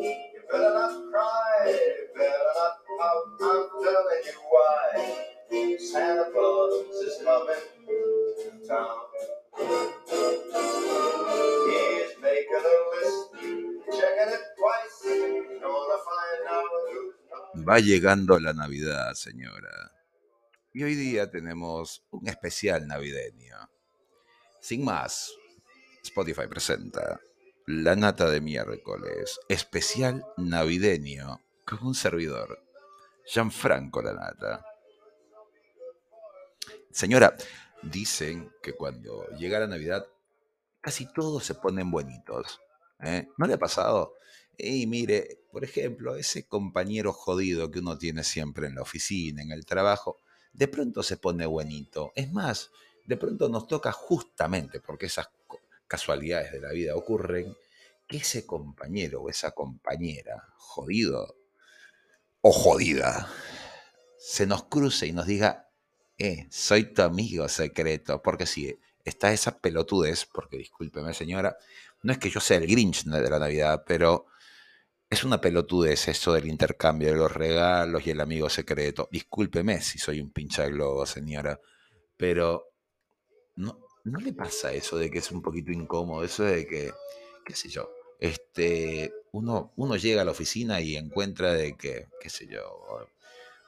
You better not cry, better not I'm telling you why. Santa Claus is coming to town. A list, it twice, Va llegando la Navidad, señora. Y hoy día tenemos un especial navideño. Sin más, Spotify presenta La Nata de miércoles, especial navideño, con un servidor, Gianfranco La Nata. Señora, dicen que cuando llega la Navidad, casi todos se ponen bonitos. ¿eh? ¿No le ha pasado? Y mire, por ejemplo, ese compañero jodido que uno tiene siempre en la oficina, en el trabajo, de pronto se pone bonito. Es más, de pronto nos toca justamente porque esas casualidades de la vida ocurren, ese compañero o esa compañera jodido o jodida se nos cruce y nos diga, eh, soy tu amigo secreto, porque si está esa pelotudez, porque discúlpeme señora, no es que yo sea el Grinch de la Navidad, pero es una pelotudez eso del intercambio de los regalos y el amigo secreto. Discúlpeme si soy un pincha globo, señora, pero ¿no, ¿no le pasa eso de que es un poquito incómodo? Eso de que, qué sé yo, este, uno, uno llega a la oficina y encuentra de que, qué sé yo,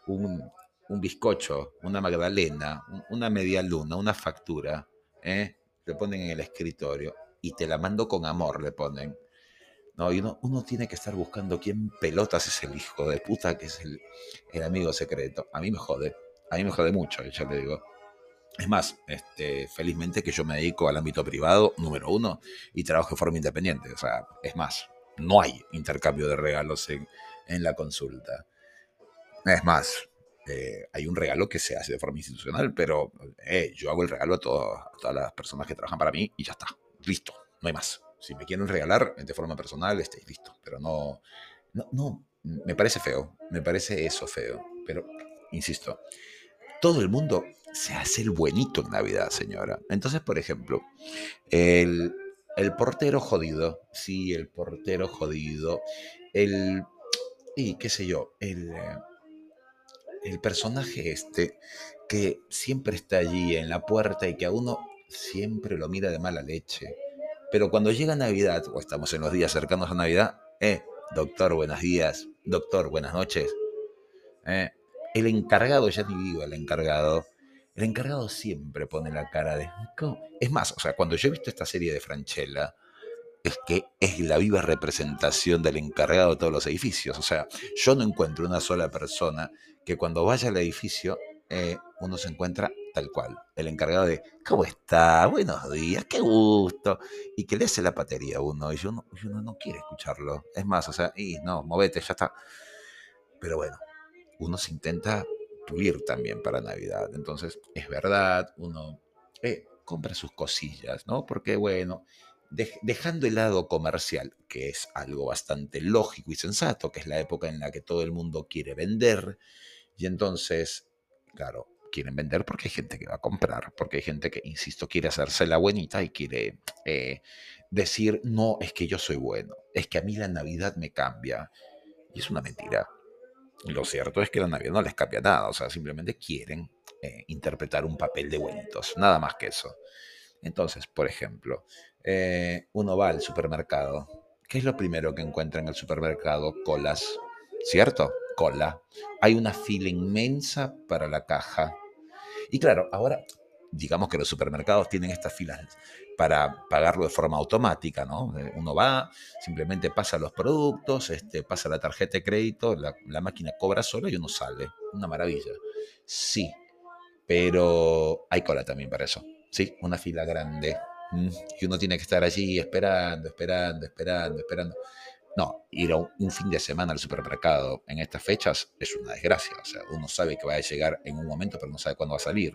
un, un bizcocho, una magdalena, un- una media luna, una factura, ¿eh? le ponen en el escritorio y te la mando con amor, le ponen. No, y uno, uno tiene que estar buscando quién pelotas es el hijo de puta que es el, el amigo secreto. A mí me jode, a mí me jode mucho, ya le digo. Es más, este, felizmente que yo me dedico al ámbito privado, número uno, y trabajo de forma independiente. O sea, es más, no hay intercambio de regalos en, en la consulta. Es más, eh, hay un regalo que se hace de forma institucional, pero eh, yo hago el regalo a, todo- a todas las personas que trabajan para mí y ya está. Listo, no hay más. Si me quieren regalar de forma personal, estéis listo. Pero no, no, no, me parece feo, me parece eso feo. Pero, insisto, todo el mundo se hace el buenito en Navidad, señora. Entonces, por ejemplo, el, el portero jodido, sí, el portero jodido, el, y qué sé yo, el, eh, el personaje este que siempre está allí en la puerta y que a uno siempre lo mira de mala leche. Pero cuando llega Navidad, o estamos en los días cercanos a Navidad, eh, doctor, buenos días, doctor, buenas noches. eh, el encargado, ya ni digo el encargado, el encargado siempre pone la cara de... ¿cómo? Es más, o sea, cuando yo he visto esta serie de Franchella, es que es la viva representación del encargado de todos los edificios. O sea, yo no encuentro una sola persona que cuando vaya al edificio eh, uno se encuentra tal cual. El encargado de, ¿cómo está? Buenos días, qué gusto. Y que le hace la patería a uno. Y yo no, y uno no quiere escucharlo. Es más, o sea, y no, movete, ya está. Pero bueno, uno se intenta también para Navidad. Entonces, es verdad, uno eh, compra sus cosillas, ¿no? Porque bueno, dej- dejando el lado comercial, que es algo bastante lógico y sensato, que es la época en la que todo el mundo quiere vender, y entonces, claro, quieren vender porque hay gente que va a comprar, porque hay gente que, insisto, quiere hacerse la buenita y quiere eh, decir, no, es que yo soy bueno, es que a mí la Navidad me cambia. Y es una mentira. Lo cierto es que la Navidad no les cambia nada, o sea, simplemente quieren eh, interpretar un papel de buenitos, nada más que eso. Entonces, por ejemplo, eh, uno va al supermercado. ¿Qué es lo primero que encuentra en el supermercado? Colas, ¿cierto? Cola. Hay una fila inmensa para la caja. Y claro, ahora, digamos que los supermercados tienen estas filas para pagarlo de forma automática, ¿no? Eh, Uno va, simplemente pasa los productos, este, pasa la tarjeta de crédito, la, máquina cobra sola y uno sale. Una maravilla. Sí, pero hay cola también para eso. Sí, una fila grande. Mm, Y uno tiene que estar allí esperando, esperando, esperando, esperando. No, ir a un fin de semana al supermercado en estas fechas es una desgracia. O sea, uno sabe que va a llegar en un momento, pero no sabe cuándo va a salir.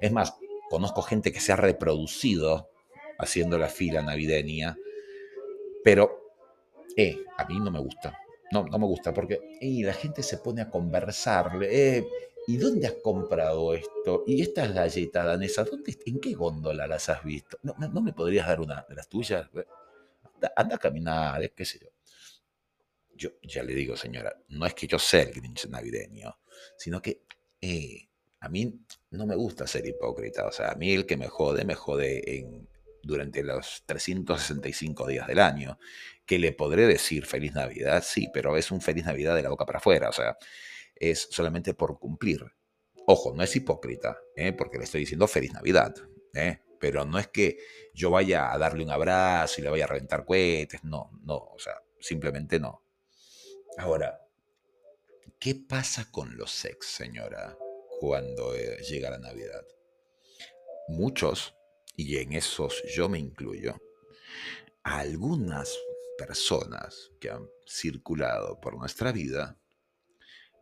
Es más, conozco gente que se ha reproducido haciendo la fila navideña, pero eh, a mí no me gusta. No, no me gusta porque eh, la gente se pone a conversarle. Eh, ¿Y dónde has comprado esto? ¿Y estas galletas danesas? ¿Dónde, ¿En qué góndola las has visto? ¿No, me podrías dar una de las tuyas? Anda, anda a caminar, eh, qué sé yo. yo ya le digo, señora, no es que yo sea el Grinch navideño, sino que eh, a mí no me gusta ser hipócrita. O sea, a mí el que me jode, me jode en, durante los 365 días del año. Que le podré decir feliz Navidad, sí, pero es un feliz Navidad de la boca para afuera. O sea, es solamente por cumplir. Ojo, no es hipócrita, ¿eh? porque le estoy diciendo feliz Navidad. ¿eh? Pero no es que yo vaya a darle un abrazo y le vaya a reventar cohetes. No, no, o sea, simplemente no. Ahora, ¿qué pasa con los sex, señora, cuando eh, llega la Navidad? Muchos, y en esos yo me incluyo, algunas personas que han circulado por nuestra vida,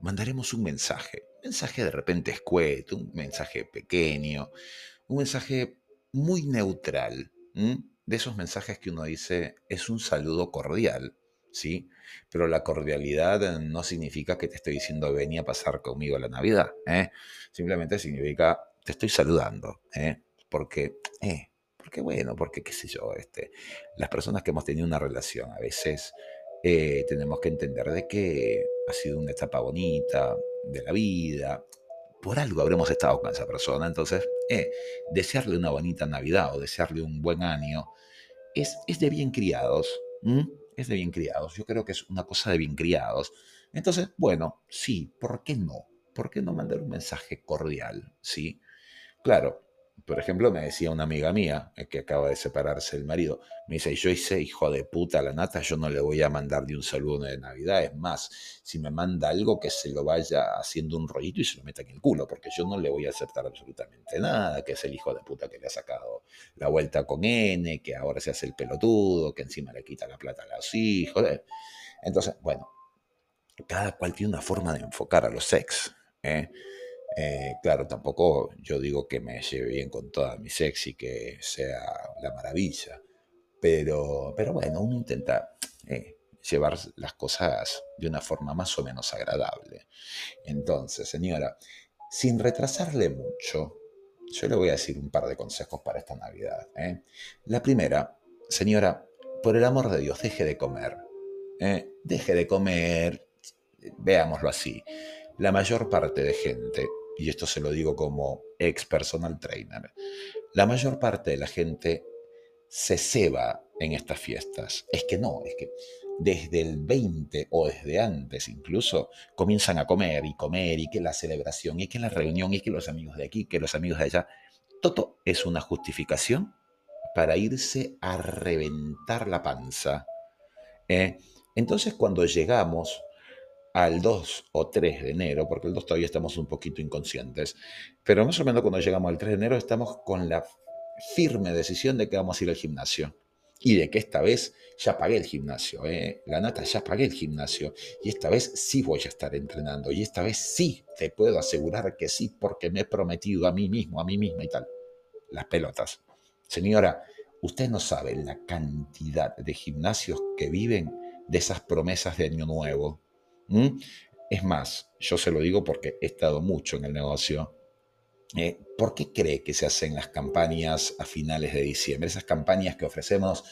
mandaremos un mensaje, un mensaje de repente escueto, un mensaje pequeño, un mensaje muy neutral, de esos mensajes que uno dice es un saludo cordial, ¿sí? Pero la cordialidad no significa que te estoy diciendo vení a pasar conmigo la Navidad, ¿eh? Simplemente significa te estoy saludando, ¿eh? Porque, eh, porque bueno, porque qué sé yo, este, las personas que hemos tenido una relación a veces eh, tenemos que entender de que ha sido una etapa bonita de la vida, por algo habremos estado con esa persona, entonces eh, desearle una bonita Navidad o desearle un buen año es, es de bien criados es de bien criados. Yo creo que es una cosa de bien criados. Entonces, bueno, sí, ¿por qué no? ¿Por qué no mandar un mensaje cordial? Sí. Claro, por ejemplo, me decía una amiga mía eh, que acaba de separarse del marido, me dice, yo hice hijo de puta la nata, yo no le voy a mandar de un saludo de Navidad, es más, si me manda algo que se lo vaya haciendo un rollito y se lo meta en el culo, porque yo no le voy a aceptar absolutamente nada, que es el hijo de puta que le ha sacado la vuelta con N, que ahora se hace el pelotudo, que encima le quita la plata a los hijos. Eh. Entonces, bueno, cada cual tiene una forma de enfocar a los ex. ¿eh? Eh, claro, tampoco yo digo que me lleve bien con toda mi sex y que sea la maravilla, pero, pero bueno, uno intenta eh, llevar las cosas de una forma más o menos agradable. Entonces, señora, sin retrasarle mucho, yo le voy a decir un par de consejos para esta Navidad. ¿eh? La primera, señora, por el amor de Dios, deje de comer. Deje de comer, veámoslo así. La mayor parte de gente y esto se lo digo como ex personal trainer, la mayor parte de la gente se ceba en estas fiestas. Es que no, es que desde el 20 o desde antes incluso comienzan a comer y comer y que la celebración y que la reunión y que los amigos de aquí, que los amigos de allá, todo es una justificación para irse a reventar la panza. ¿eh? Entonces cuando llegamos al 2 o 3 de enero, porque el 2 todavía estamos un poquito inconscientes, pero más o menos cuando llegamos al 3 de enero estamos con la firme decisión de que vamos a ir al gimnasio y de que esta vez ya pagué el gimnasio, ¿eh? la nata ya pagué el gimnasio y esta vez sí voy a estar entrenando y esta vez sí te puedo asegurar que sí porque me he prometido a mí mismo, a mí misma y tal. Las pelotas. Señora, usted no sabe la cantidad de gimnasios que viven de esas promesas de año nuevo ¿Mm? Es más, yo se lo digo porque he estado mucho en el negocio. Eh, ¿Por qué cree que se hacen las campañas a finales de diciembre? Esas campañas que ofrecemos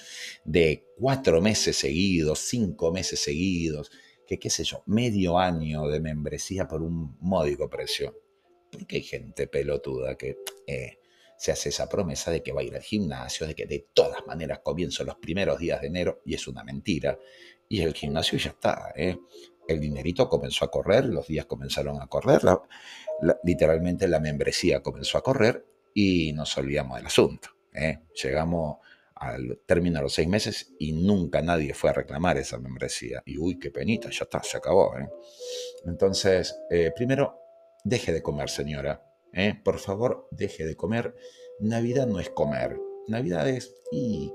de cuatro meses seguidos, cinco meses seguidos, que qué sé yo, medio año de membresía por un módico precio. Porque hay gente pelotuda que eh, se hace esa promesa de que va a ir al gimnasio, de que de todas maneras comienzo los primeros días de enero, y es una mentira. Y el gimnasio ya está. ¿eh? El dinerito comenzó a correr, los días comenzaron a correr, literalmente la membresía comenzó a correr y nos olvidamos del asunto. ¿eh? Llegamos al término de los seis meses y nunca nadie fue a reclamar esa membresía. Y uy, qué penita, ya está, se acabó. ¿eh? Entonces, eh, primero, deje de comer, señora. Por favor, deje de comer. Navidad no es comer. Navidad es... Y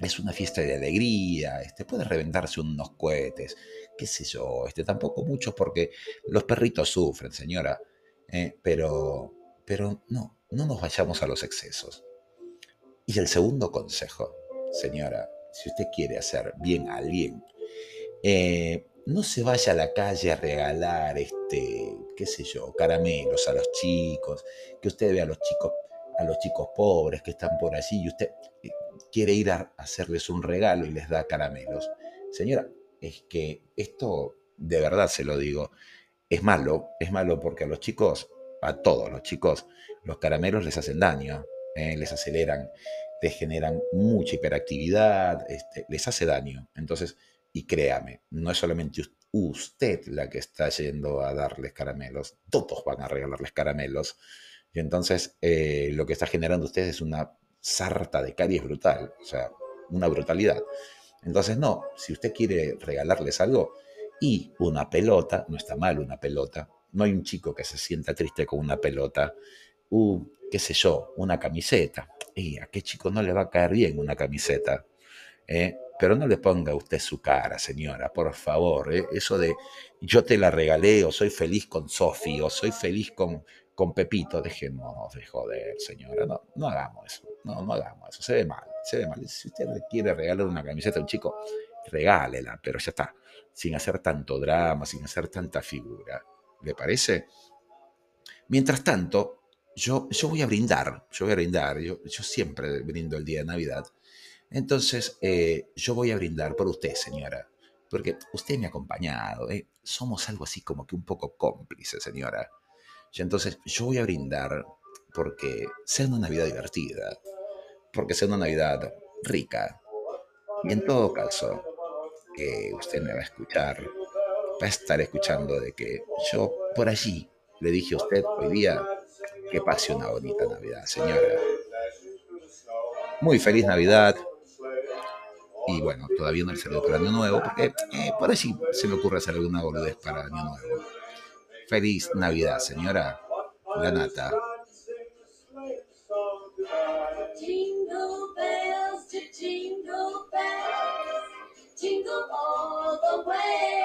es una fiesta de alegría, este, puede reventarse unos cohetes, qué sé yo, este, tampoco mucho porque los perritos sufren, señora, eh, pero, pero no, no nos vayamos a los excesos. Y el segundo consejo, señora, si usted quiere hacer bien a alguien, eh, no se vaya a la calle a regalar, este, qué sé yo, caramelos a los chicos, que usted vea a los chicos, a los chicos pobres que están por allí y usted quiere ir a hacerles un regalo y les da caramelos. Señora, es que esto, de verdad se lo digo, es malo, es malo porque a los chicos, a todos los chicos, los caramelos les hacen daño, ¿eh? les aceleran, les generan mucha hiperactividad, este, les hace daño. Entonces, y créame, no es solamente usted la que está yendo a darles caramelos, todos van a regalarles caramelos. Y entonces eh, lo que está generando usted es una sarta de caries brutal, o sea, una brutalidad. Entonces, no, si usted quiere regalarles algo y una pelota, no está mal una pelota, no hay un chico que se sienta triste con una pelota, uh, qué sé yo, una camiseta. ¿Y a qué chico no le va a caer bien una camiseta? ¿Eh? Pero no le ponga usted su cara, señora, por favor. ¿eh? Eso de yo te la regalé, o soy feliz con Sofi, o soy feliz con, con Pepito, dejemos de joder, señora. No, no hagamos eso. No, no hagamos eso. Se ve mal, se ve mal. Si usted quiere regalar una camiseta a un chico, regálela, pero ya está. Sin hacer tanto drama, sin hacer tanta figura. ¿Le parece? Mientras tanto, yo, yo voy a brindar, yo voy a brindar, yo, yo siempre brindo el día de Navidad. Entonces, eh, yo voy a brindar por usted, señora, porque usted me ha acompañado, ¿eh? somos algo así como que un poco cómplices, señora. Y entonces, yo voy a brindar porque sea una Navidad divertida, porque sea una Navidad rica. Y en todo caso, que usted me va a escuchar, va a estar escuchando de que yo por allí le dije a usted hoy día que pase una bonita Navidad, señora. Muy feliz Navidad. Y bueno, todavía no el saludo para Año Nuevo, porque eh, por allí se me ocurre hacer alguna boludez para Año Nuevo. Feliz Navidad, señora. La nata. Jingle bells to jingle bells, jingle all the way. What